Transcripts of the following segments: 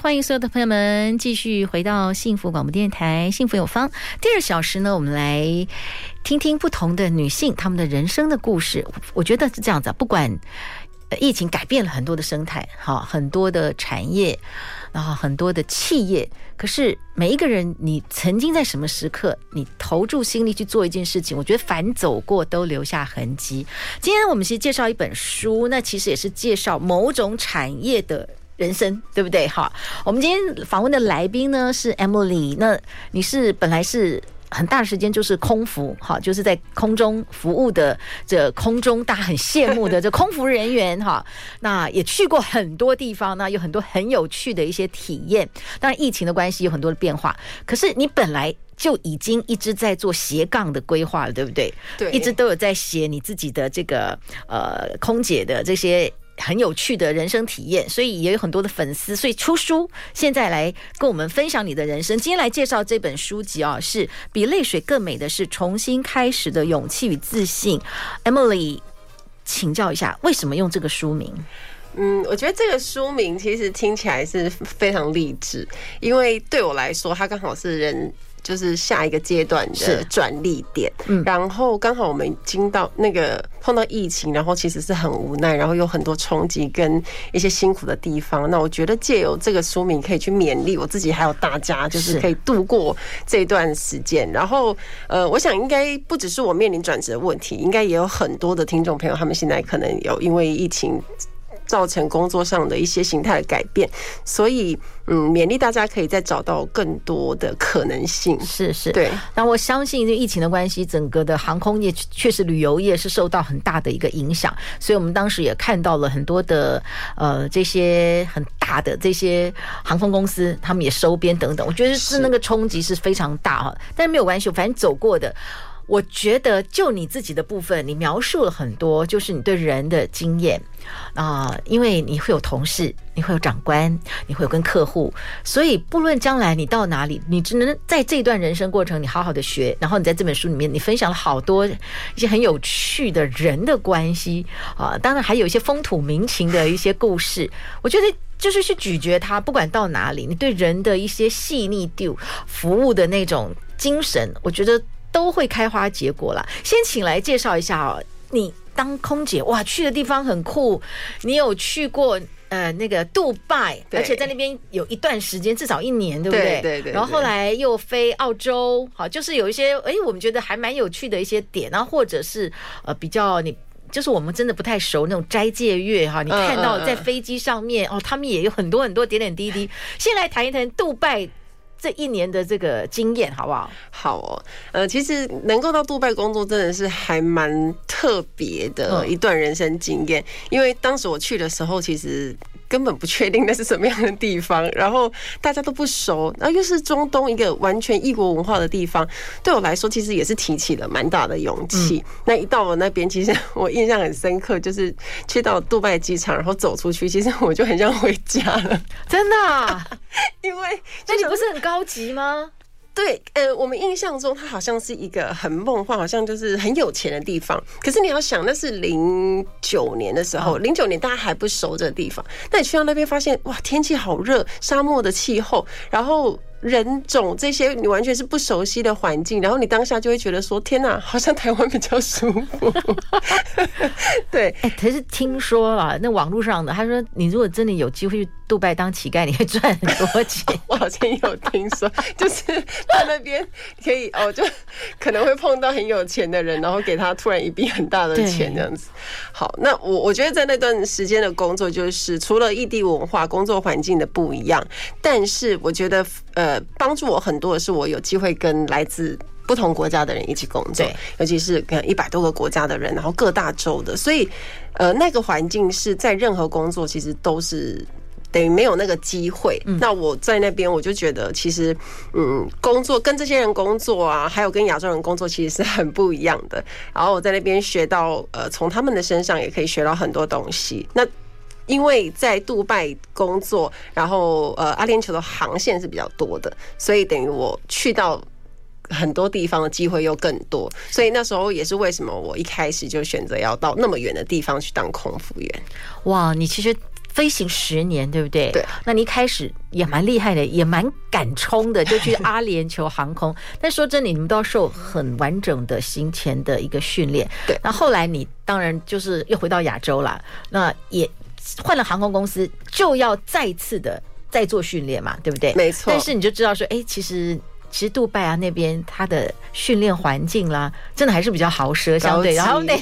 欢迎所有的朋友们继续回到幸福广播电台《幸福有方》第二小时呢，我们来听听不同的女性她们的人生的故事。我觉得是这样子，不管疫情改变了很多的生态，好，很多的产业，然后很多的企业，可是每一个人，你曾经在什么时刻，你投注心力去做一件事情，我觉得凡走过都留下痕迹。今天我们其实介绍一本书，那其实也是介绍某种产业的。人生对不对？好，我们今天访问的来宾呢是 Emily。那你是本来是很大的时间就是空服，哈，就是在空中服务的这空中大家很羡慕的 这空服人员，哈。那也去过很多地方，那有很多很有趣的一些体验。当然疫情的关系有很多的变化，可是你本来就已经一直在做斜杠的规划了，对不对？对，一直都有在写你自己的这个呃空姐的这些。很有趣的人生体验，所以也有很多的粉丝，所以出书。现在来跟我们分享你的人生。今天来介绍这本书籍啊，是比泪水更美的是重新开始的勇气与自信。Emily，请教一下，为什么用这个书名？嗯，我觉得这个书名其实听起来是非常励志，因为对我来说，它刚好是人。就是下一个阶段的转力点，嗯，然后刚好我们经到那个碰到疫情，然后其实是很无奈，然后有很多冲击跟一些辛苦的地方。那我觉得借由这个书名可以去勉励我自己，还有大家，就是可以度过这段时间。然后，呃，我想应该不只是我面临转职的问题，应该也有很多的听众朋友，他们现在可能有因为疫情。造成工作上的一些形态的改变，所以嗯，勉励大家可以再找到更多的可能性。是是，对。那我相信，这疫情的关系，整个的航空业确实旅游业是受到很大的一个影响，所以我们当时也看到了很多的呃这些很大的这些航空公司，他们也收编等等。我觉得是那个冲击是非常大哈，但是没有关系，反正走过的。我觉得，就你自己的部分，你描述了很多，就是你对人的经验啊，因为你会有同事，你会有长官，你会有跟客户，所以不论将来你到哪里，你只能在这段人生过程，你好好的学。然后你在这本书里面，你分享了好多一些很有趣的人的关系啊，当然还有一些风土民情的一些故事。我觉得就是去咀嚼它，不管到哪里，你对人的一些细腻度、服务的那种精神，我觉得。都会开花结果了。先请来介绍一下哦，你当空姐哇，去的地方很酷。你有去过呃那个杜拜，而且在那边有一段时间，至少一年，对不对？对对对。然后后来又飞澳洲，好，就是有一些哎，我们觉得还蛮有趣的一些点，然后或者是呃比较你就是我们真的不太熟那种斋戒月哈，你看到在飞机上面哦，他们也有很多很多点点滴滴。先来谈一谈杜拜。这一年的这个经验好不好？好哦，呃，其实能够到杜拜工作真的是还蛮特别的一段人生经验，因为当时我去的时候，其实。根本不确定那是什么样的地方，然后大家都不熟，然后又是中东一个完全异国文化的地方，对我来说其实也是提起了蛮大的勇气。嗯、那一到我那边，其实我印象很深刻，就是去到杜拜机场，然后走出去，其实我就很想回家了，真的、啊，因为那你不是很高级吗？对，呃，我们印象中它好像是一个很梦幻，好像就是很有钱的地方。可是你要想，那是零九年的时候，零九年大家还不熟这个地方。那你去到那边发现，哇，天气好热，沙漠的气候，然后。人种这些你完全是不熟悉的环境，然后你当下就会觉得说：“天哪，好像台湾比较舒服。”对，哎，可是听说了，那网络上的他说，你如果真的有机会去杜拜当乞丐，你会赚很多钱。我好像有听说，就是在那边可以哦，就可能会碰到很有钱的人，然后给他突然一笔很大的钱这样子。好，那我我觉得在那段时间的工作，就是除了异地文化、工作环境的不一样，但是我觉得呃。帮助我很多的是，我有机会跟来自不同国家的人一起工作，尤其是跟一百多个国家的人，然后各大洲的，所以呃，那个环境是在任何工作其实都是等于没有那个机会。那我在那边，我就觉得其实，嗯，工作跟这些人工作啊，还有跟亚洲人工作，其实是很不一样的。然后我在那边学到，呃，从他们的身上也可以学到很多东西。那因为在杜拜工作，然后呃，阿联酋的航线是比较多的，所以等于我去到很多地方的机会又更多。所以那时候也是为什么我一开始就选择要到那么远的地方去当空服员。哇，你其实飞行十年，对不对？对。那你一开始也蛮厉害的，也蛮敢冲的，就去阿联酋航空。但说真的，你们都要受很完整的行前的一个训练。对。那后来你当然就是又回到亚洲了，那也。换了航空公司，就要再次的再做训练嘛，对不对？没错。但是你就知道说，哎，其实其实杜拜啊那边它的训练环境啦，真的还是比较豪奢相对。然后那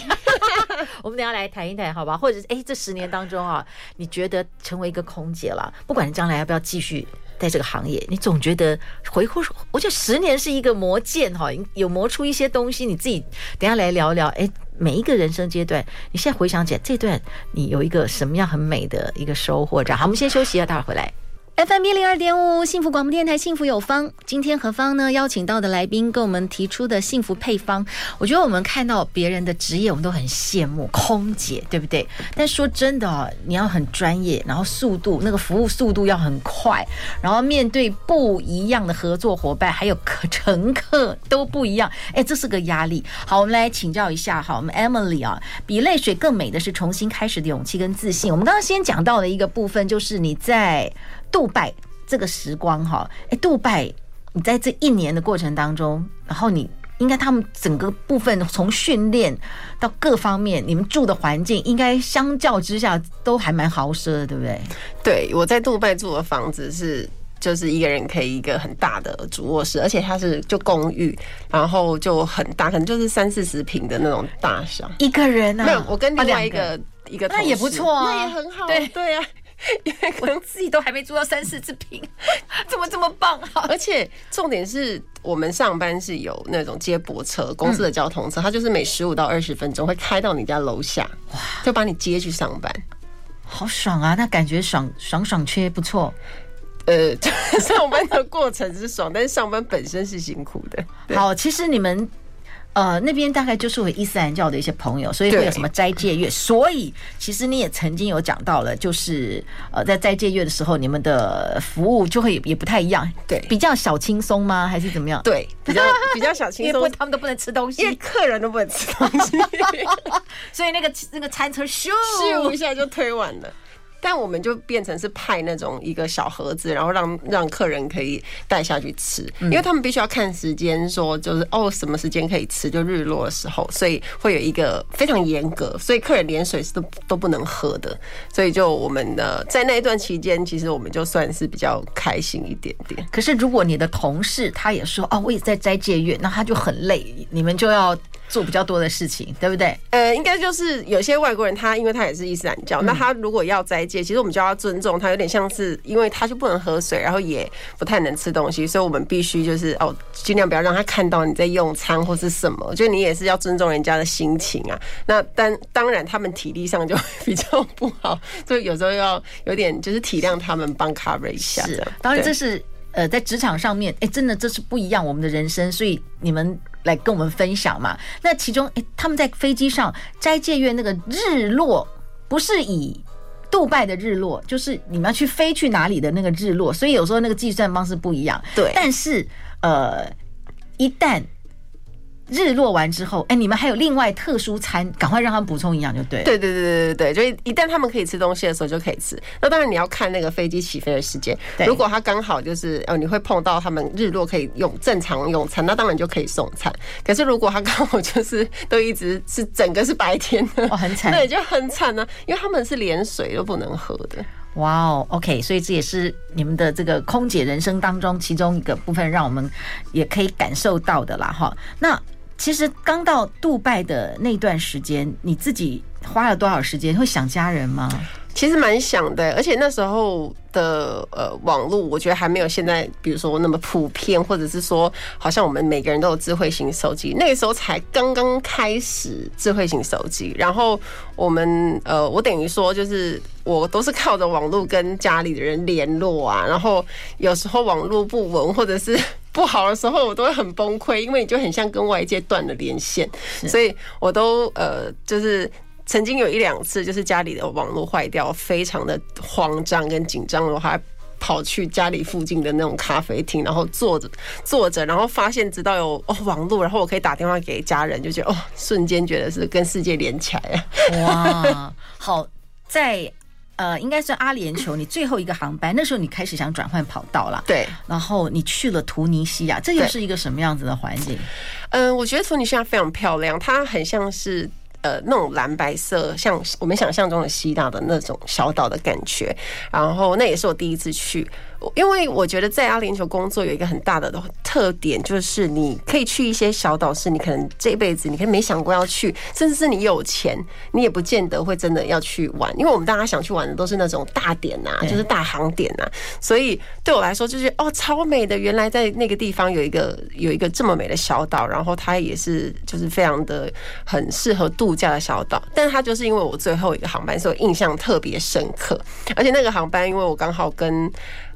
我们等下 来谈一谈，好吧？或者是哎，这十年当中啊，你觉得成为一个空姐了，不管你将来要不要继续在这个行业，你总觉得回顾，我觉得十年是一个磨剑哈，有磨出一些东西。你自己等下来聊聊，哎。每一个人生阶段，你现在回想起来，这段你有一个什么样很美的一个收获？这样，好，我们先休息一下，待会儿回来。FM 一零二点五，幸福广播电台，幸福有方。今天何方呢？邀请到的来宾跟我们提出的幸福配方，我觉得我们看到别人的职业，我们都很羡慕，空姐，对不对？但说真的哦，你要很专业，然后速度，那个服务速度要很快，然后面对不一样的合作伙伴，还有客乘客都不一样，哎，这是个压力。好，我们来请教一下，哈，我们 Emily 啊，比泪水更美的是重新开始的勇气跟自信。我们刚刚先讲到的一个部分，就是你在。杜拜这个时光哈，哎，杜拜，你在这一年的过程当中，然后你应该他们整个部分从训练到各方面，你们住的环境应该相较之下都还蛮豪奢的，对不对？对，我在杜拜住的房子是就是一个人可以一个很大的主卧室，而且它是就公寓，然后就很大，可能就是三四十平的那种大小。一个人啊？没有，我跟另外一个、啊、一个那也不错啊，那也很好，对对啊。因为我自己都还没租到三四次坪，怎么这么棒啊？而且重点是我们上班是有那种接驳车，公司的交通车，它就是每十五到二十分钟会开到你家楼下，哇，就把你接去上班，好爽啊！那感觉爽爽爽缺不错。呃，上班的过程是爽，但是上班本身是辛苦的。好，其实你们。呃，那边大概就是我伊斯兰教的一些朋友，所以会有什么斋戒月。所以其实你也曾经有讲到了，就是呃，在斋戒月的时候，你们的服务就会也不太一样，对，比较小轻松吗？还是怎么样？对，比较 比较小轻松，因为他们都不能吃东西，因为客人都不能吃东西，所以那个那个餐车咻咻一下就推完了。但我们就变成是派那种一个小盒子，然后让让客人可以带下去吃，因为他们必须要看时间，说就是哦什么时间可以吃，就日落的时候，所以会有一个非常严格，所以客人连水是都都不能喝的，所以就我们的在那一段期间，其实我们就算是比较开心一点点。可是如果你的同事他也说哦，我也在斋戒月，那他就很累，你们就要。做比较多的事情，对不对？呃，应该就是有些外国人，他因为他也是伊斯兰教，那他如果要斋戒，其实我们就要尊重他，有点像是因为他就不能喝水，然后也不太能吃东西，所以我们必须就是哦，尽量不要让他看到你在用餐或是什么，就你也是要尊重人家的心情啊。那当当然，他们体力上就比较不好，所以有时候要有点就是体谅他们，帮 cover 一下。是，当然这是呃在职场上面，哎，真的这是不一样我们的人生，所以你们。来跟我们分享嘛？那其中，哎，他们在飞机上斋戒月那个日落，不是以杜拜的日落，就是你们要去飞去哪里的那个日落，所以有时候那个计算方式不一样。对，但是呃，一旦。日落完之后，哎，你们还有另外特殊餐，赶快让他们补充营养就对。对对对对对对，就一旦他们可以吃东西的时候就可以吃。那当然你要看那个飞机起飞的时间，如果他刚好就是哦，你会碰到他们日落可以用正常用餐，那当然就可以送餐。可是如果他刚好就是都一直是整个是白天的，很惨，对，就很惨呢，因为他们是连水都不能喝的。哇哦，OK，所以这也是你们的这个空姐人生当中其中一个部分，让我们也可以感受到的啦，哈。那。其实刚到杜拜的那段时间，你自己花了多少时间？会想家人吗？其实蛮想的，而且那时候的呃网络，我觉得还没有现在，比如说那么普遍，或者是说，好像我们每个人都有智慧型手机，那个时候才刚刚开始智慧型手机。然后我们呃，我等于说就是我都是靠着网络跟家里的人联络啊，然后有时候网络不稳或者是不好的时候，我都会很崩溃，因为你就很像跟外界断了连线，所以我都呃就是。曾经有一两次，就是家里的网络坏掉，非常的慌张跟紧张，我还跑去家里附近的那种咖啡厅，然后坐着坐着，然后发现直到有 哦网络，然后我可以打电话给家人，就觉得哦，瞬间觉得是跟世界连起来了。哇，好，在呃，应该是阿联酋你最后一个航班，那时候你开始想转换跑道了，对，然后你去了突尼西亚，这又是一个什么样子的环境？嗯，我觉得突尼西亚非常漂亮，它很像是。呃，那种蓝白色，像我们想象中的希腊的那种小岛的感觉，然后那也是我第一次去。因为我觉得在阿联酋工作有一个很大的特点，就是你可以去一些小岛，是你可能这辈子你可以没想过要去，甚至是你有钱，你也不见得会真的要去玩。因为我们大家想去玩的都是那种大点呐，就是大航点呐。所以对我来说，就是哦，超美的。原来在那个地方有一个有一个这么美的小岛，然后它也是就是非常的很适合度假的小岛。但是它就是因为我最后一个航班，所以我印象特别深刻。而且那个航班，因为我刚好跟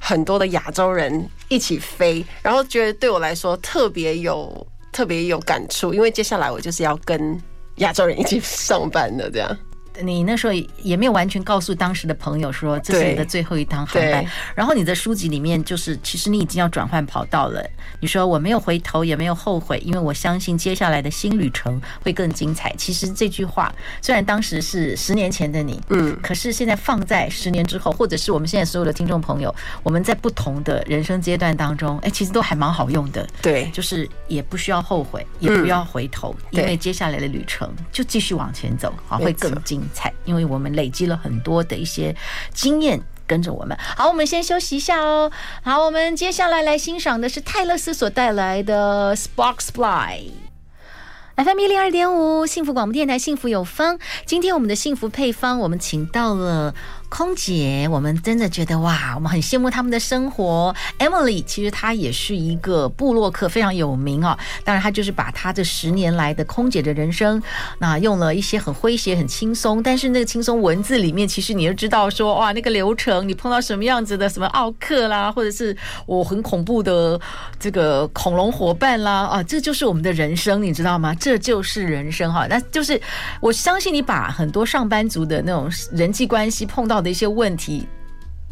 很多的亚洲人一起飞，然后觉得对我来说特别有特别有感触，因为接下来我就是要跟亚洲人一起上班的，这样。你那时候也没有完全告诉当时的朋友说，这是你的最后一趟航班，然后你的书籍里面就是其实你已经要转换跑道了。你说我没有回头，也没有后悔，因为我相信接下来的新旅程会更精彩。其实这句话虽然当时是十年前的你，嗯，可是现在放在十年之后，或者是我们现在所有的听众朋友，我们在不同的人生阶段当中，哎，其实都还蛮好用的。对，就是也不需要后悔，也不要回头，因为接下来的旅程就继续往前走，啊，会更精彩。因为我们累积了很多的一些经验，跟着我们。好，我们先休息一下哦。好，我们接下来来欣赏的是泰勒斯所带来的《Sparks Fly》。FM 一零二点五，幸福广播电台，幸福有方。今天我们的幸福配方，我们请到了。空姐，我们真的觉得哇，我们很羡慕他们的生活。Emily 其实她也是一个部落客，非常有名啊。当然，她就是把她这十年来的空姐的人生，那用了一些很诙谐、很轻松，但是那个轻松文字里面，其实你就知道说哇，那个流程，你碰到什么样子的什么奥客啦，或者是我很恐怖的这个恐龙伙伴啦，啊，这就是我们的人生，你知道吗？这就是人生哈。那就是我相信你把很多上班族的那种人际关系碰到的一些问题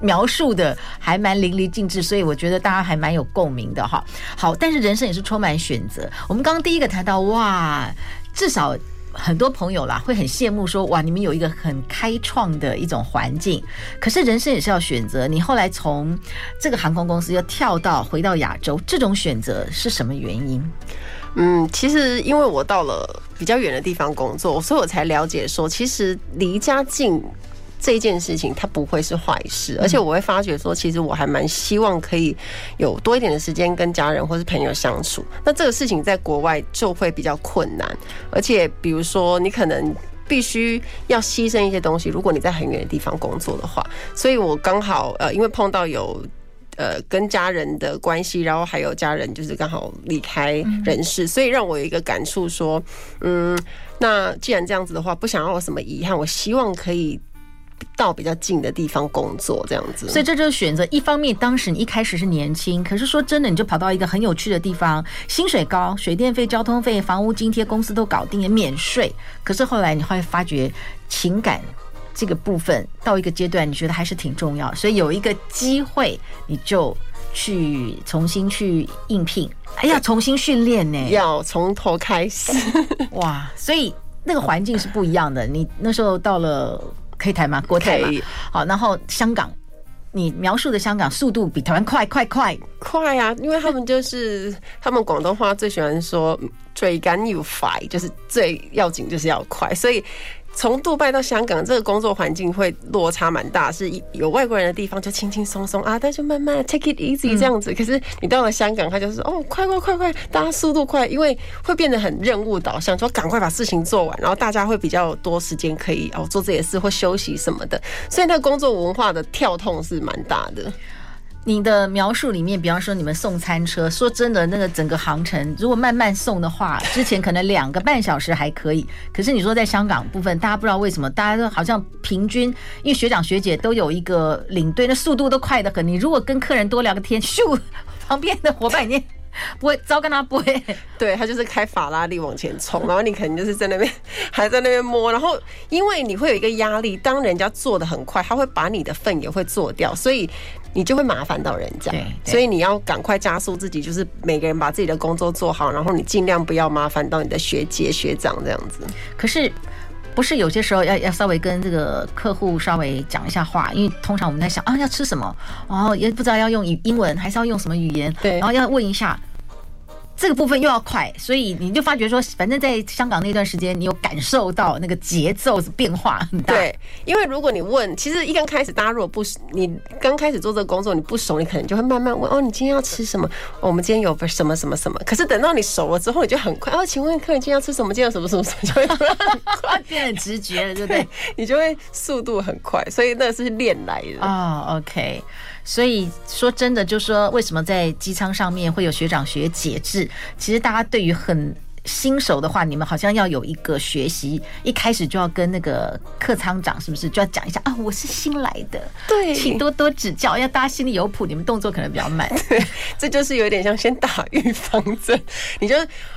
描述的还蛮淋漓尽致，所以我觉得大家还蛮有共鸣的哈。好，但是人生也是充满选择。我们刚刚第一个谈到哇，至少很多朋友啦会很羡慕说哇，你们有一个很开创的一种环境。可是人生也是要选择。你后来从这个航空公司又跳到回到亚洲，这种选择是什么原因？嗯，其实因为我到了比较远的地方工作，所以我才了解说，其实离家近。这件事情它不会是坏事，而且我会发觉说，其实我还蛮希望可以有多一点的时间跟家人或是朋友相处。那这个事情在国外就会比较困难，而且比如说你可能必须要牺牲一些东西，如果你在很远的地方工作的话。所以我刚好呃，因为碰到有呃跟家人的关系，然后还有家人就是刚好离开人世，所以让我有一个感触说，嗯，那既然这样子的话，不想要有什么遗憾，我希望可以。到比较近的地方工作，这样子，所以这就是选择。一方面，当时你一开始是年轻，可是说真的，你就跑到一个很有趣的地方，薪水高，水电费、交通费、房屋津贴，公司都搞定也，免税。可是后来你会发觉，情感这个部分到一个阶段，你觉得还是挺重要，所以有一个机会，你就去重新去应聘。哎呀，重新训练呢，要从头开始。哇，所以那个环境是不一样的。你那时候到了。可以谈吗？国台嘛，好，然后香港，你描述的香港速度比台湾快，快，快，快啊！因为他们就是 他们广东话最喜欢说“最紧要快”，就是最要紧就是要快，所以从杜拜到香港，这个工作环境会落差蛮大，是有外国人的地方就轻轻松松啊，但是慢慢 take it easy 这样子。可是你到了香港，他就是哦，快快快快，大家速度快，因为会变得很任务导向，说赶快把事情做完，然后大家会比较多时间可以哦做这些事或休息什么的，所以那个工作文化的跳痛是蛮大的。你的描述里面，比方说你们送餐车，说真的，那个整个航程如果慢慢送的话，之前可能两个半小时还可以。可是你说在香港部分，大家不知道为什么，大家都好像平均，因为学长学姐都有一个领队，那速度都快得很。你如果跟客人多聊个天，咻，旁边的伙伴你不会招跟他不会，对他就是开法拉利往前冲，然后你可能就是在那边还在那边摸，然后因为你会有一个压力，当人家做的很快，他会把你的份也会做掉，所以。你就会麻烦到人家，所以你要赶快加速自己，就是每个人把自己的工作做好，然后你尽量不要麻烦到你的学姐学长这样子。可是，不是有些时候要要稍微跟这个客户稍微讲一下话，因为通常我们在想啊要吃什么，然后也不知道要用语英文还是要用什么语言，对，然后要问一下。这个部分又要快，所以你就发觉说，反正在香港那段时间，你有感受到那个节奏是变化很大。对，因为如果你问，其实一刚开始大家如果不熟，你刚开始做这个工作你不熟，你可能就会慢慢问哦，你今天要吃什么？我们今天有什么什么什么。可是等到你熟了之后，你就很快哦，请问客人今天要吃什么？今天有什么什么什么，就会快变很直觉了，对不对？你就会速度很快，所以那是练来的啊。OK。所以说真的，就是说，为什么在机舱上面会有学长学姐制？其实大家对于很。新手的话，你们好像要有一个学习，一开始就要跟那个客舱长是不是就要讲一下啊？我是新来的，对，请多多指教，要大家心里有谱，你们动作可能比较慢。对，这就是有点像先打预防针。你就，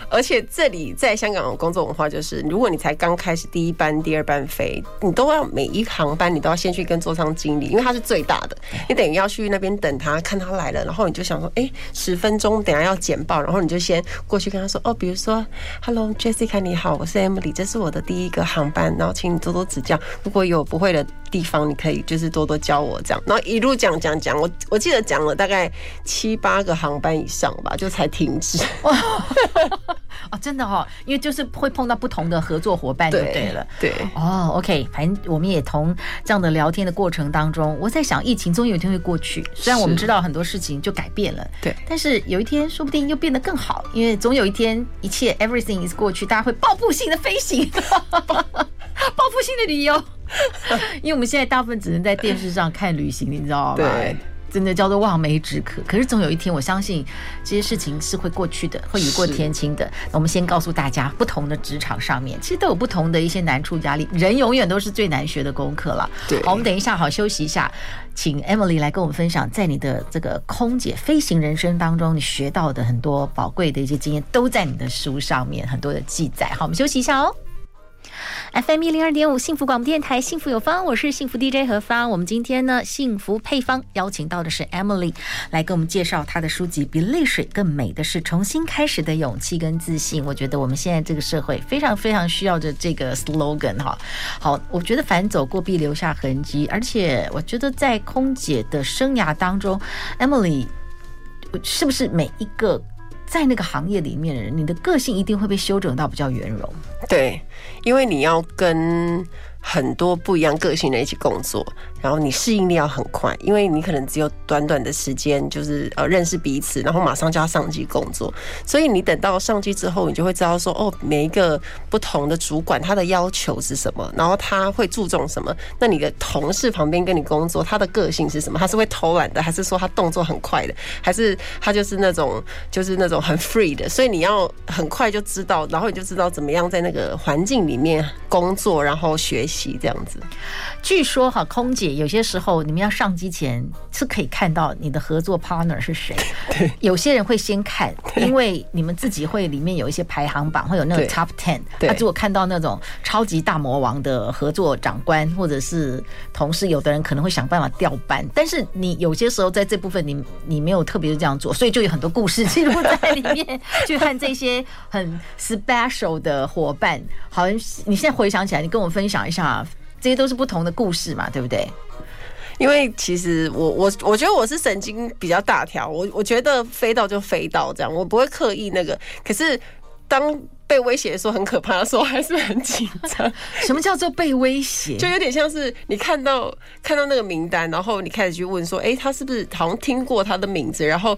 而且这里在香港的工作文化就是，如果你才刚开始第一班、第二班飞，你都要每一航班你都要先去跟座舱经理，因为他是最大的，你等于要去那边等他，看他来了，然后你就想说，哎，十分钟等下要简报，然后你就先过去跟他说，哦，比如说。Hello，Jessica，你好，我是 Emily，这是我的第一个航班，然后请你多多指教，如果有不会的地方，你可以就是多多教我这样，然后一路讲讲讲，我我记得讲了大概七八个航班以上吧，就才停止。哦，真的哈、哦，因为就是会碰到不同的合作伙伴就对了。对，对哦，OK，反正我们也从这样的聊天的过程当中，我在想，疫情终有一天会过去。虽然我们知道很多事情就改变了，对，但是有一天说不定又变得更好，因为总有一天一切 everything is 过去，大家会报复性的飞行，报复性的旅游。因为我们现在大部分只能在电视上看旅行，你知道吗？对。真的叫做望梅止渴，可是总有一天，我相信这些事情是会过去的，会雨过天晴的。我们先告诉大家，不同的职场上面，其实都有不同的一些难处压力。人永远都是最难学的功课了。对，好，我们等一下好休息一下，请 Emily 来跟我们分享，在你的这个空姐飞行人生当中，你学到的很多宝贵的一些经验，都在你的书上面很多的记载。好，我们休息一下哦。FM 一零二点五幸福广播电台，幸福有方，我是幸福 DJ 何芳。我们今天呢，幸福配方邀请到的是 Emily，来给我们介绍她的书籍《比泪水更美的是重新开始的勇气跟自信》。我觉得我们现在这个社会非常非常需要着这个 slogan 哈。好，我觉得凡走过必留下痕迹，而且我觉得在空姐的生涯当中，Emily 是不是每一个？在那个行业里面的人，你的个性一定会被修整到比较圆融。对，因为你要跟。很多不一样个性的人一起工作，然后你适应力要很快，因为你可能只有短短的时间，就是呃认识彼此，然后马上就要上机工作，所以你等到上机之后，你就会知道说，哦，每一个不同的主管他的要求是什么，然后他会注重什么。那你的同事旁边跟你工作，他的个性是什么？他是会偷懒的，还是说他动作很快的，还是他就是那种就是那种很 free 的？所以你要很快就知道，然后你就知道怎么样在那个环境里面工作，然后学习。这样子，据说哈，空姐有些时候你们要上机前是可以看到你的合作 partner 是谁。对，有些人会先看，因为你们自己会里面有一些排行榜，会有那个 top ten。对，他如果看到那种超级大魔王的合作长官或者是同事，有的人可能会想办法调班。但是你有些时候在这部分你你没有特别的这样做，所以就有很多故事记录在里面，去看这些很 special 的伙伴。好，你现在回想起来，你跟我分享一下。这些都是不同的故事嘛，对不对？因为其实我我我觉得我是神经比较大条，我我觉得飞到就飞到这样，我不会刻意那个。可是当被威胁说很可怕的时候，还是很紧张。什么叫做被威胁？就有点像是你看到看到那个名单，然后你开始去问说，哎、欸，他是不是好像听过他的名字？然后，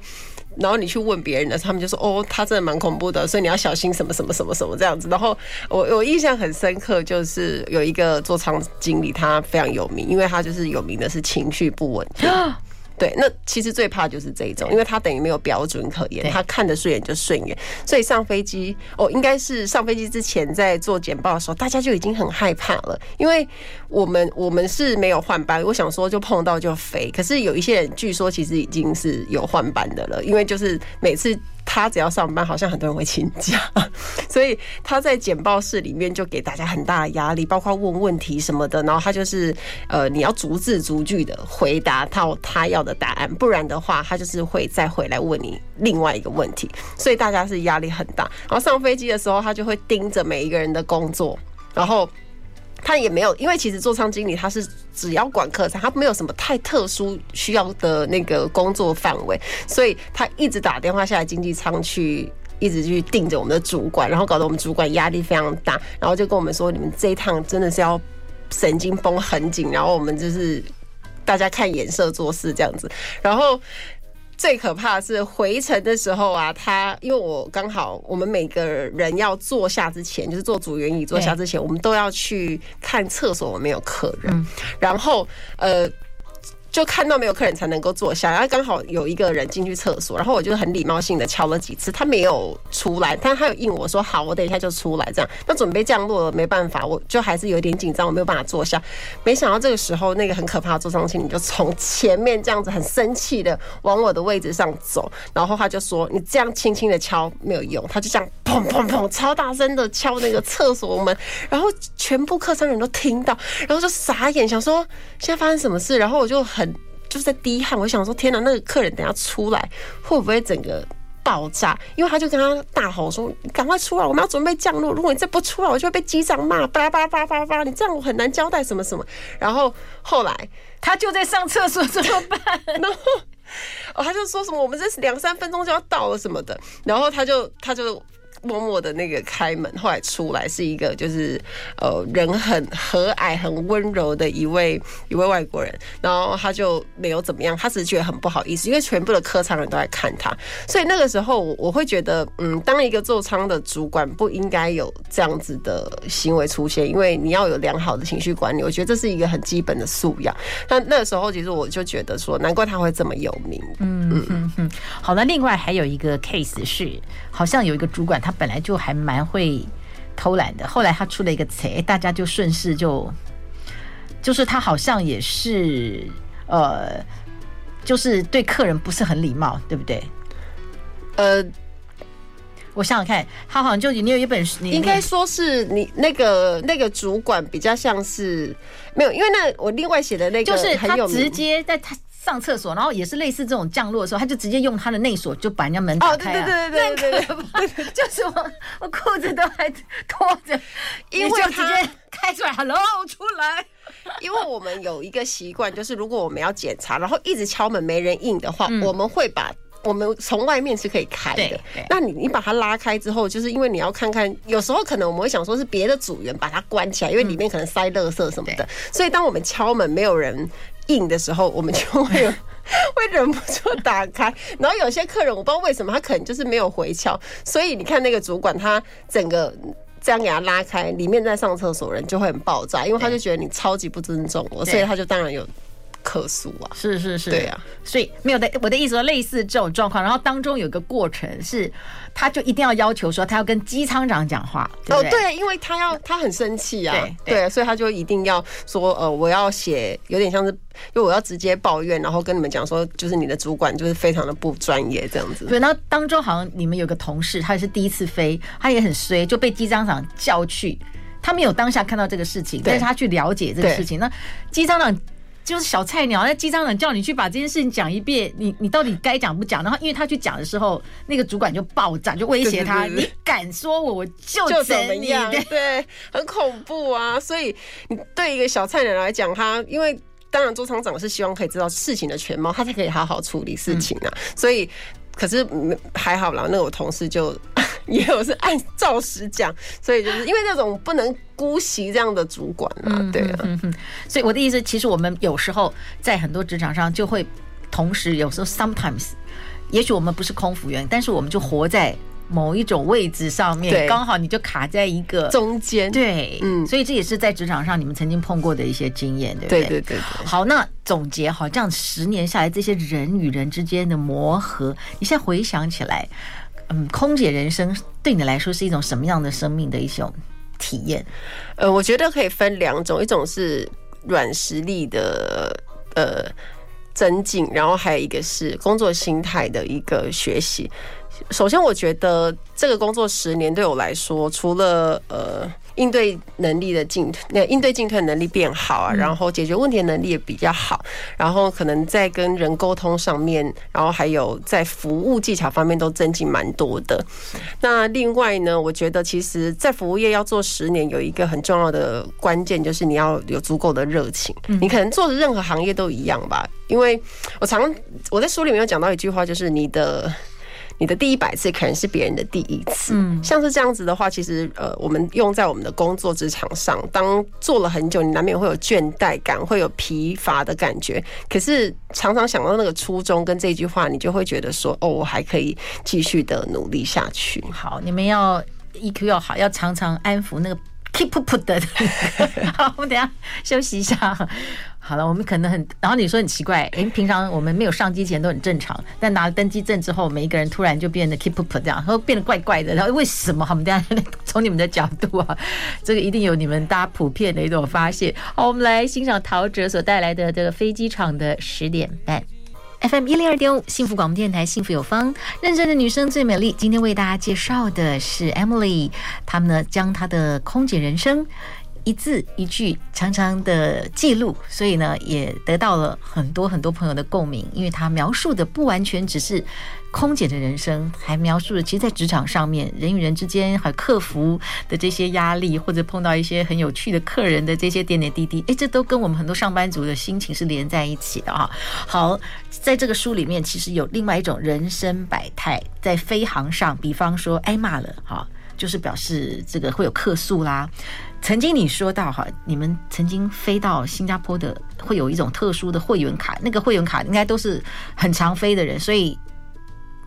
然后你去问别人的时候，他们就说，哦，他真的蛮恐怖的，所以你要小心什么什么什么什么这样子。然后我我印象很深刻，就是有一个座舱经理，他非常有名，因为他就是有名的是情绪不稳定。对，那其实最怕就是这一种，因为他等于没有标准可言，他看得顺眼就顺眼，所以上飞机哦，应该是上飞机之前在做简报的时候，大家就已经很害怕了，因为我们我们是没有换班，我想说就碰到就飞，可是有一些人据说其实已经是有换班的了，因为就是每次。他只要上班，好像很多人会请假，所以他在简报室里面就给大家很大的压力，包括问问题什么的。然后他就是呃，你要逐字逐句的回答到他要的答案，不然的话，他就是会再回来问你另外一个问题。所以大家是压力很大。然后上飞机的时候，他就会盯着每一个人的工作，然后。他也没有，因为其实座舱经理他是只要管客舱，他没有什么太特殊需要的那个工作范围，所以他一直打电话下来经济舱去，一直去盯着我们的主管，然后搞得我们主管压力非常大，然后就跟我们说，你们这一趟真的是要神经绷很紧，然后我们就是大家看颜色做事这样子，然后。最可怕的是回程的时候啊，他因为我刚好我们每个人要坐下之前，就是坐组员椅坐下之前，我们都要去看厕所有没有客人，然后呃。就看到没有客人才能够坐下，然后刚好有一个人进去厕所，然后我就很礼貌性的敲了几次，他没有出来，但他有应我说好，我等一下就出来这样。那准备降落了，没办法，我就还是有点紧张，我没有办法坐下。没想到这个时候，那个很可怕的座舱经理就从前面这样子很生气的往我的位置上走，然后他就说：“你这样轻轻的敲没有用。”他就这样砰砰砰超大声的敲那个厕所门，然后全部客舱人都听到，然后就傻眼，想说现在发生什么事，然后我就很。就是在滴汗，我想说天哪，那个客人等下出来会不会整个爆炸？因为他就跟他大吼说：“赶快出来，我们要准备降落。如果你再不出来，我就会被机长骂，叭叭叭叭叭，你这样我很难交代什么什么。”然后后来他就在上厕所，怎么办？然后哦，他就说什么我们这两三分钟就要到了什么的，然后他就他就。默默的那个开门，后来出来是一个就是呃人很和蔼、很温柔的一位一位外国人，然后他就没有怎么样，他只是觉得很不好意思，因为全部的客舱人都在看他，所以那个时候我我会觉得，嗯，当一个座舱的主管不应该有这样子的行为出现，因为你要有良好的情绪管理，我觉得这是一个很基本的素养。那那个时候其实我就觉得说，难怪他会这么有名。嗯嗯嗯，好，那另外还有一个 case 是，好像有一个主管。他本来就还蛮会偷懒的，后来他出了一个词，大家就顺势就，就是他好像也是呃，就是对客人不是很礼貌，对不对？呃，我想想看，他好像就你有一本书，应该说是你那个那个主管比较像是没有，因为那我另外写的那个就是他直接在他。上厕所，然后也是类似这种降落的时候，他就直接用他的内锁就把人家门打开。哦，对对对对对对对，就是我我裤子都还脱 着，因为直接开出来，Hello 出来。因为我们有一个习惯，就是如果我们要检查，然后一直敲门没人应的话，嗯、我们会把我们从外面是可以开的。那你你把它拉开之后，就是因为你要看看，有时候可能我们会想说是别的组员把它关起来，因为里面可能塞垃圾什么的。所以当我们敲门没有人。硬的时候，我们就会有 会忍不住打开。然后有些客人，我不知道为什么，他可能就是没有回敲，所以你看那个主管，他整个这样给他拉开，里面在上厕所人就会很爆炸，因为他就觉得你超级不尊重我，所以他就当然有。客诉啊，是是是，对啊，所以没有的。我的意思说，类似这种状况，然后当中有个过程是，他就一定要要求说，他要跟机舱长讲话。哦，对，因为他要他很生气啊，对，所以他就一定要说，呃，我要写，有点像是，因为我要直接抱怨，然后跟你们讲说，就是你的主管就是非常的不专业这样子。对，那当中好像你们有个同事，他也是第一次飞，他也很衰，就被机舱长叫去，他没有当下看到这个事情，但是他去了解这个事情。那机舱长。就是小菜鸟，那机长长叫你去把这件事情讲一遍，你你到底该讲不讲？然后因为他去讲的时候，那个主管就爆炸，就威胁他，对对对对，你敢说我，我就就怎么样？对，很恐怖啊！所以你对一个小菜鸟来讲，他因为当然周厂长是希望可以知道事情的全貌，他才可以好好处理事情啊。嗯、所以可是还好啦，那我同事就。也有是按照实讲，所以就是因为那种不能姑息这样的主管啊，对啊，所以我的意思，其实我们有时候在很多职场上就会同时，有时候 sometimes，也许我们不是空服员，但是我们就活在某一种位置上面，刚好你就卡在一个中间，对，嗯，所以这也是在职场上你们曾经碰过的一些经验，对不对？对对对。好，那总结好，这样十年下来，这些人与人之间的磨合，你现在回想起来。嗯，空姐人生对你来说是一种什么样的生命的一种体验？呃，我觉得可以分两种，一种是软实力的呃增进，然后还有一个是工作心态的一个学习。首先，我觉得这个工作十年对我来说，除了呃。应对能力的进退，那应对进退能力变好啊，然后解决问题的能力也比较好，然后可能在跟人沟通上面，然后还有在服务技巧方面都增进蛮多的。那另外呢，我觉得其实，在服务业要做十年，有一个很重要的关键，就是你要有足够的热情。你可能做的任何行业都一样吧，因为我常我在书里面有讲到一句话，就是你的。你的第一百次可能是别人的第一次，嗯，像是这样子的话，其实呃，我们用在我们的工作职场上，当做了很久，你难免会有倦怠感，会有疲乏的感觉。可是常常想到那个初衷跟这句话，你就会觉得说，哦，我还可以继续的努力下去。好，你们要 EQ 要好，要常常安抚那个 keep up 的。好，我们等下休息一下。好了，我们可能很，然后你说很奇怪，诶，平常我们没有上机前都很正常，但拿了登机证之后，每一个人突然就变得 keep up 这样，然后变得怪怪的，然后为什么？我们大家从你们的角度啊，这个一定有你们大家普遍的一种发现。好，我们来欣赏陶喆所带来的这个飞机场的十点半，FM 一零二点五，幸福广播电台，幸福有方，认真的女生最美丽。今天为大家介绍的是 Emily，他们呢将她的空姐人生。一字一句长长的记录，所以呢，也得到了很多很多朋友的共鸣。因为他描述的不完全只是空姐的人生，还描述了其实，在职场上面人与人之间还克服的这些压力，或者碰到一些很有趣的客人的这些点点滴滴。诶，这都跟我们很多上班族的心情是连在一起的啊。好，在这个书里面，其实有另外一种人生百态，在飞航上，比方说挨骂了，哈，就是表示这个会有客诉啦。曾经你说到哈，你们曾经飞到新加坡的，会有一种特殊的会员卡，那个会员卡应该都是很常飞的人，所以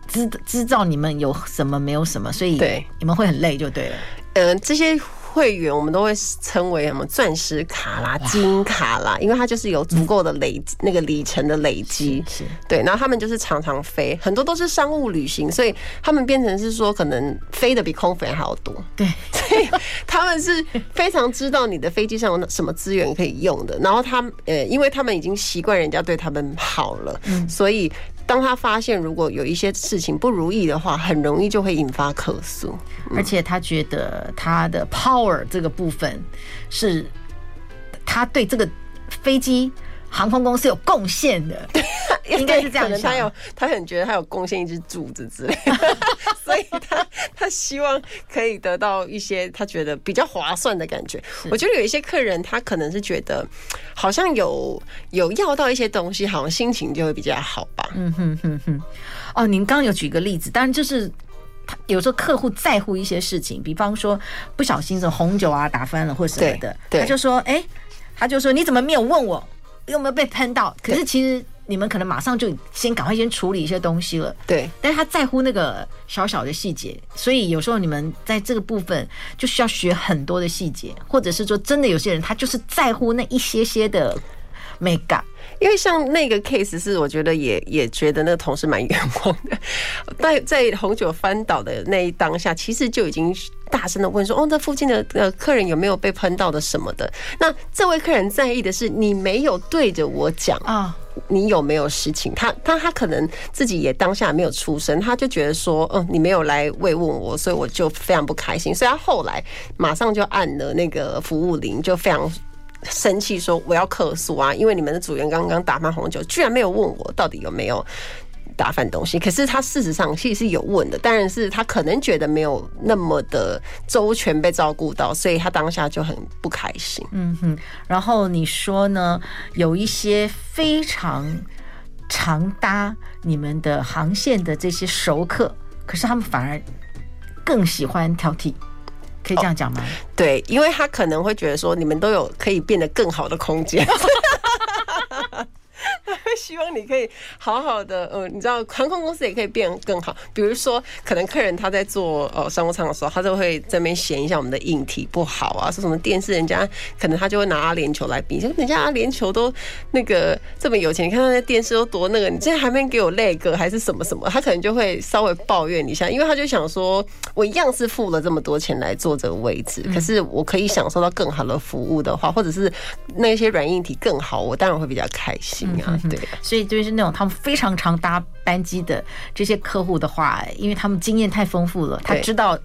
知知道你们有什么没有什么，所以对你们会很累就对了。嗯、呃，这些。会员我们都会称为什么钻石卡啦、金卡啦，因为它就是有足够的累那个里程的累积，是对。然后他们就是常常飞，很多都是商务旅行，所以他们变成是说可能飞的比空服员还要多。对，所以他们是非常知道你的飞机上有什么资源可以用的。然后他们呃，因为他们已经习惯人家对他们好了，所以。当他发现如果有一些事情不如意的话，很容易就会引发客诉，而且他觉得他的 power 这个部分是他对这个飞机。航空公司有贡献的，应该是这样的。他有，他很觉得他有贡献一只柱子之类的，所以他他希望可以得到一些他觉得比较划算的感觉。我觉得有一些客人，他可能是觉得好像有有要到一些东西，好像心情就会比较好吧。嗯哼哼哼。哦，您刚刚有举个例子，当然就是有时候客户在乎一些事情，比方说不小心这红酒啊打翻了或什么的，他就说，哎，他就说你怎么没有问我？有没有被喷到？可是其实你们可能马上就先赶快先处理一些东西了。对，但是他在乎那个小小的细节，所以有时候你们在这个部分就需要学很多的细节，或者是说真的有些人他就是在乎那一些些的美感。因为像那个 case 是，我觉得也也觉得那个同事蛮冤枉的。在在红酒翻倒的那一当下，其实就已经大声的问说：“哦，那附近的呃客人有没有被喷到的什么的？”那这位客人在意的是你没有对着我讲啊，你有没有事情？他他他可能自己也当下没有出声，他就觉得说：“嗯，你没有来慰问我，所以我就非常不开心。”所以他后来马上就按了那个服务铃，就非常。生气说我要客诉啊！因为你们的组员刚刚打翻红酒，居然没有问我到底有没有打翻东西。可是他事实上其实是有问的，当然是他可能觉得没有那么的周全被照顾到，所以他当下就很不开心。嗯哼。然后你说呢？有一些非常常搭你们的航线的这些熟客，可是他们反而。更喜欢挑剔，可以这样讲吗？对，因为他可能会觉得说，你们都有可以变得更好的空间。希望你可以好好的，呃，你知道航空公司也可以变更好。比如说，可能客人他在做呃商务舱的时候，他就会这边嫌一下我们的硬体不好啊，说什么电视，人家可能他就会拿阿联酋来比，说人家阿联酋都那个这么有钱，你看他那电视都多那个，你现在还没给我那个还是什么什么，他可能就会稍微抱怨一下，因为他就想说，我一样是付了这么多钱来坐这个位置，可是我可以享受到更好的服务的话，或者是那些软硬体更好，我当然会比较开心啊，对。所以就是那种他们非常常搭班机的这些客户的话，因为他们经验太丰富了，他知道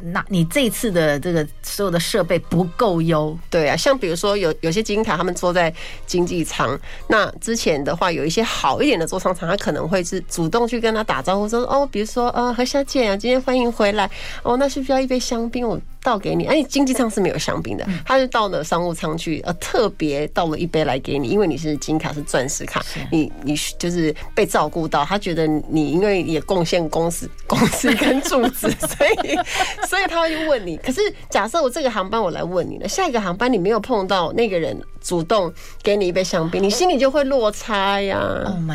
那你这次的这个所有的设备不够优。对啊，像比如说有有些金卡他们坐在经济舱，那之前的话有一些好一点的座舱舱，他可能会是主动去跟他打招呼说哦，比如说呃何小姐啊，今天欢迎回来哦，那需不需要一杯香槟？我。倒给你，哎，经济舱是没有香槟的，他就到了商务舱去，呃，特别倒了一杯来给你，因为你是金卡，是钻石卡，你你就是被照顾到，他觉得你因为也贡献公司 公司跟住址，所以所以他会问你。可是假设我这个航班我来问你了，下一个航班你没有碰到那个人主动给你一杯香槟，你心里就会落差呀，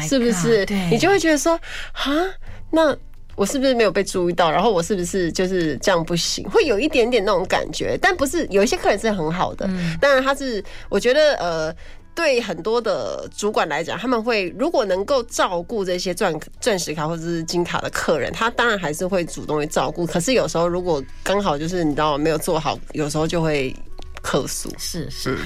是不是？你就会觉得说，啊，那。我是不是没有被注意到？然后我是不是就是这样不行？会有一点点那种感觉，但不是有一些客人是很好的。当然他是，我觉得呃，对很多的主管来讲，他们会如果能够照顾这些钻钻石卡或者是金卡的客人，他当然还是会主动去照顾。可是有时候如果刚好就是你知道没有做好，有时候就会客诉。是是，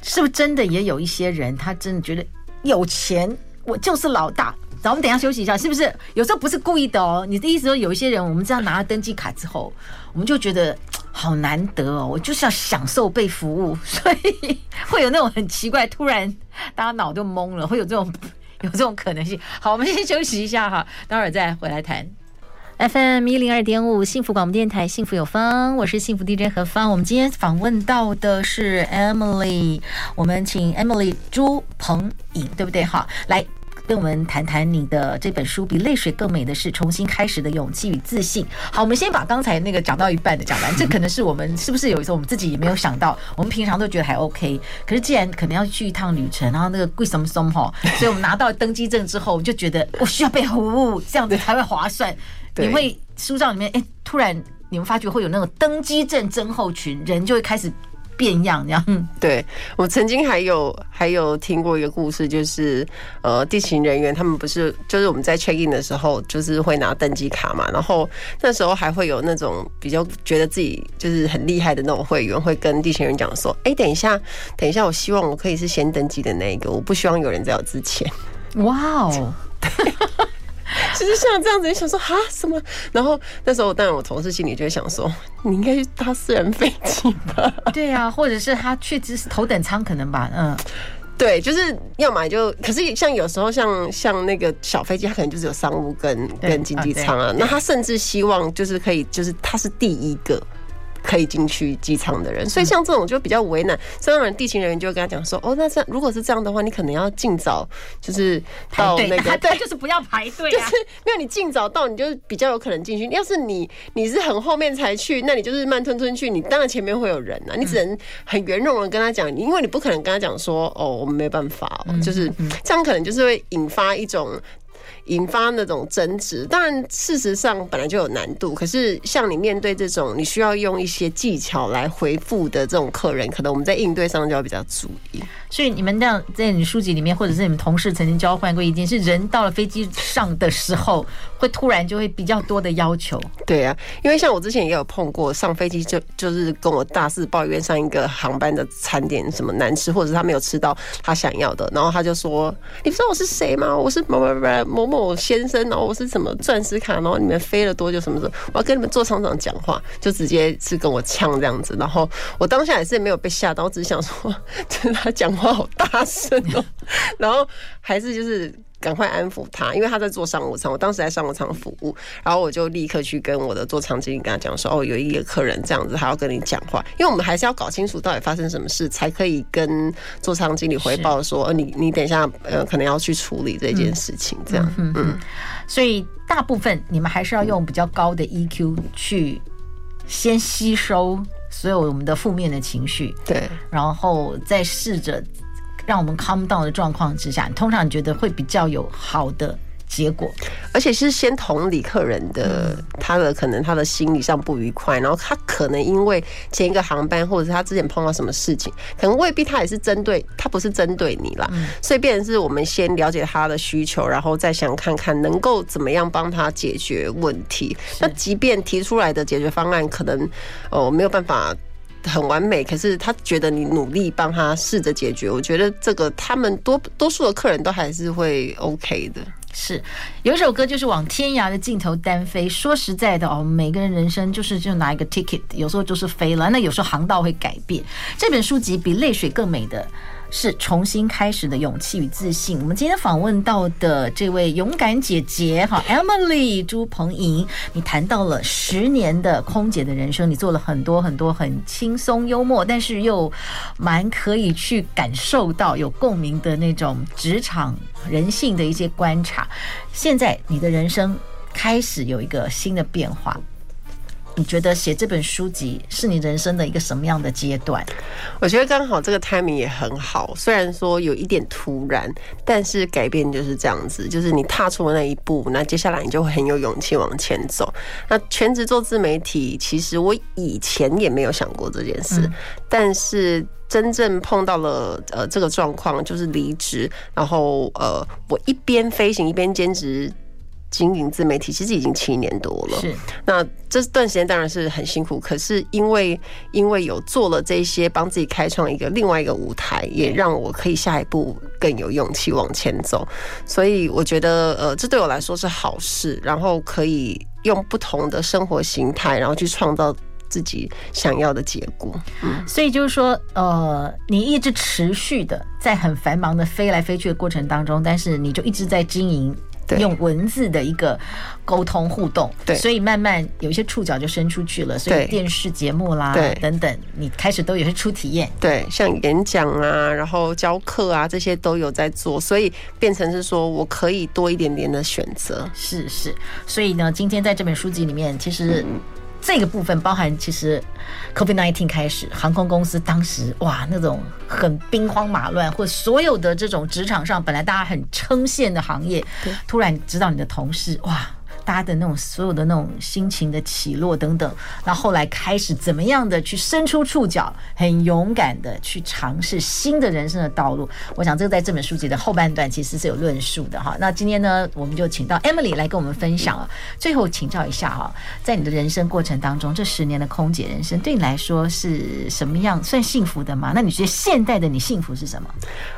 是不是真的也有一些人，他真的觉得有钱，我就是老大。我们等一下休息一下，是不是？有时候不是故意的哦。你的意思说，有一些人，我们这样拿了登记卡之后，我们就觉得好难得哦，我就是要享受被服务，所以会有那种很奇怪，突然大家脑都懵了，会有这种有这种可能性。好，我们先休息一下哈，待会儿再回来谈。FM 一零二点五幸福广播电台，幸福有方，我是幸福 DJ 何芳。我们今天访问到的是 Emily，我们请 Emily 朱鹏颖，对不对？哈，来。跟我们谈谈你的这本书《比泪水更美的是重新开始的勇气与自信》。好，我们先把刚才那个讲到一半的讲完。这可能是我们是不是有一次我们自己也没有想到，我们平常都觉得还 OK，可是既然可能要去一趟旅程，然后那个贵什么什么哈，所以我们拿到登机证之后，就觉得我需要被服务，这样子才会划算。你会书上里面哎，突然你们发觉会有那种登机证症候群，人就会开始。变样这样，嗯，对，我曾经还有还有听过一个故事，就是呃，地勤人员他们不是就是我们在 check in 的时候，就是会拿登机卡嘛，然后那时候还会有那种比较觉得自己就是很厉害的那种会员，会跟地勤人讲说，哎，等一下，等一下，我希望我可以是先登机的那一个，我不希望有人在我之前。哇哦！其实像这样子，你想说哈什么？然后那时候，当然我同事心里就会想说，你应该去搭私人飞机吧？对呀、啊，或者是他去只是头等舱可能吧？嗯，对，就是要买就。可是像有时候像像那个小飞机，它可能就是有商务跟跟经济舱啊。那他甚至希望就是可以，就是他是第一个。可以进去机场的人，所以像这种就比较为难。当然，地勤人员就会跟他讲说：“哦，那这样如果是这样的话，你可能要尽早就是到那个，对，就是不要排队，就是没有你尽早到，你就比较有可能进去。要是你你是很后面才去，那你就是慢吞吞去，你当然前面会有人啊，你只能很圆融的跟他讲，因为你不可能跟他讲说：哦，我们没办法，就是这样，可能就是会引发一种。”引发那种争执，但事实上本来就有难度。可是像你面对这种你需要用一些技巧来回复的这种客人，可能我们在应对上就要比较注意。所以你们这样在你书籍里面，或者是你们同事曾经交换过一件事，人到了飞机上的时候，会突然就会比较多的要求。对啊，因为像我之前也有碰过，上飞机就就是跟我大肆抱怨上一个航班的餐点什么难吃，或者是他没有吃到他想要的，然后他就说：“你不知道我是谁吗？我是某某某某先生，然后我是什么钻石卡，然后你们飞了多久什么什么，我要跟你们座舱长讲话，就直接是跟我呛这样子。然后我当下也是没有被吓到，我只是想说，跟他讲话好大声哦，然后还是就是赶快安抚他，因为他在做商务舱，我当时在商务舱服务，然后我就立刻去跟我的座舱经理跟他讲说，哦，有一个客人这样子，他要跟你讲话，因为我们还是要搞清楚到底发生什么事，才可以跟座舱经理回报说，呃，你你等一下，呃，可能要去处理这件事情，这样，嗯，所以大部分你们还是要用比较高的 EQ 去先吸收所有我们的负面的情绪，对，然后再试着。让我们 calm down 的状况之下，通常你觉得会比较有好的结果，而且是先同理客人的他的可能他的心理上不愉快，然后他可能因为前一个航班或者是他之前碰到什么事情，可能未必他也是针对他不是针对你啦，所以变成是我们先了解他的需求，然后再想看看能够怎么样帮他解决问题。那即便提出来的解决方案可能哦没有办法。很完美，可是他觉得你努力帮他试着解决，我觉得这个他们多多数的客人都还是会 OK 的。是有一首歌就是往天涯的尽头单飞。说实在的哦，每个人人生就是就拿一个 ticket，有时候就是飞了，那有时候航道会改变。这本书籍比泪水更美的。是重新开始的勇气与自信。我们今天访问到的这位勇敢姐姐哈，Emily 朱鹏莹，你谈到了十年的空姐的人生，你做了很多很多很轻松幽默，但是又蛮可以去感受到有共鸣的那种职场人性的一些观察。现在你的人生开始有一个新的变化。你觉得写这本书籍是你人生的一个什么样的阶段？我觉得刚好这个 timing 也很好，虽然说有一点突然，但是改变就是这样子，就是你踏出了那一步，那接下来你就会很有勇气往前走。那全职做自媒体，其实我以前也没有想过这件事，嗯、但是真正碰到了呃这个状况，就是离职，然后呃我一边飞行一边兼职。经营自媒体其实已经七年多了，是。那这段时间当然是很辛苦，可是因为因为有做了这些，帮自己开创一个另外一个舞台，也让我可以下一步更有勇气往前走。所以我觉得，呃，这对我来说是好事。然后可以用不同的生活形态，然后去创造自己想要的结果。嗯，所以就是说，呃，你一直持续的在很繁忙的飞来飞去的过程当中，但是你就一直在经营。用文字的一个沟通互动，对，所以慢慢有一些触角就伸出去了。所以电视节目啦，对，等等，你开始都有些初体验。对，像演讲啊，然后教课啊，这些都有在做，所以变成是说我可以多一点点的选择。是是，所以呢，今天在这本书籍里面，其实。这个部分包含，其实 COVID-19 开始，航空公司当时哇，那种很兵荒马乱，或所有的这种职场上本来大家很称羡的行业，突然知道你的同事哇。大家的那种所有的那种心情的起落等等，那后来开始怎么样的去伸出触角，很勇敢的去尝试新的人生的道路。我想这个在这本书籍的后半段其实是有论述的哈。那今天呢，我们就请到 Emily 来跟我们分享了。最后请教一下哈，在你的人生过程当中，这十年的空姐人生对你来说是什么样？算幸福的吗？那你觉得现代的你幸福是什么？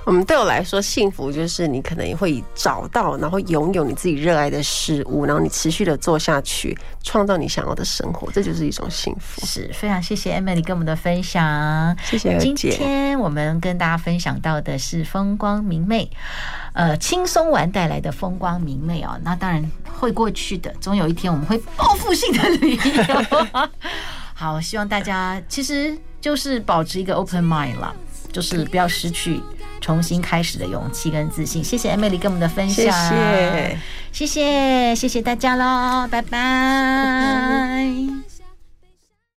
嗯，对我来说，幸福就是你可能会找到，然后拥有你自己热爱的事物，然后你。持续的做下去，创造你想要的生活，这就是一种幸福。是非常谢谢 Emily 跟我们的分享，谢谢。今天我们跟大家分享到的是风光明媚，呃，轻松玩带来的风光明媚哦。那当然会过去的，总有一天我们会报复性的旅游。好，希望大家其实就是保持一个 open mind 啦，就是不要失去。重新开始的勇气跟自信，谢谢 Emily 跟我们的分享，谢谢，谢谢，谢谢大家喽，拜拜。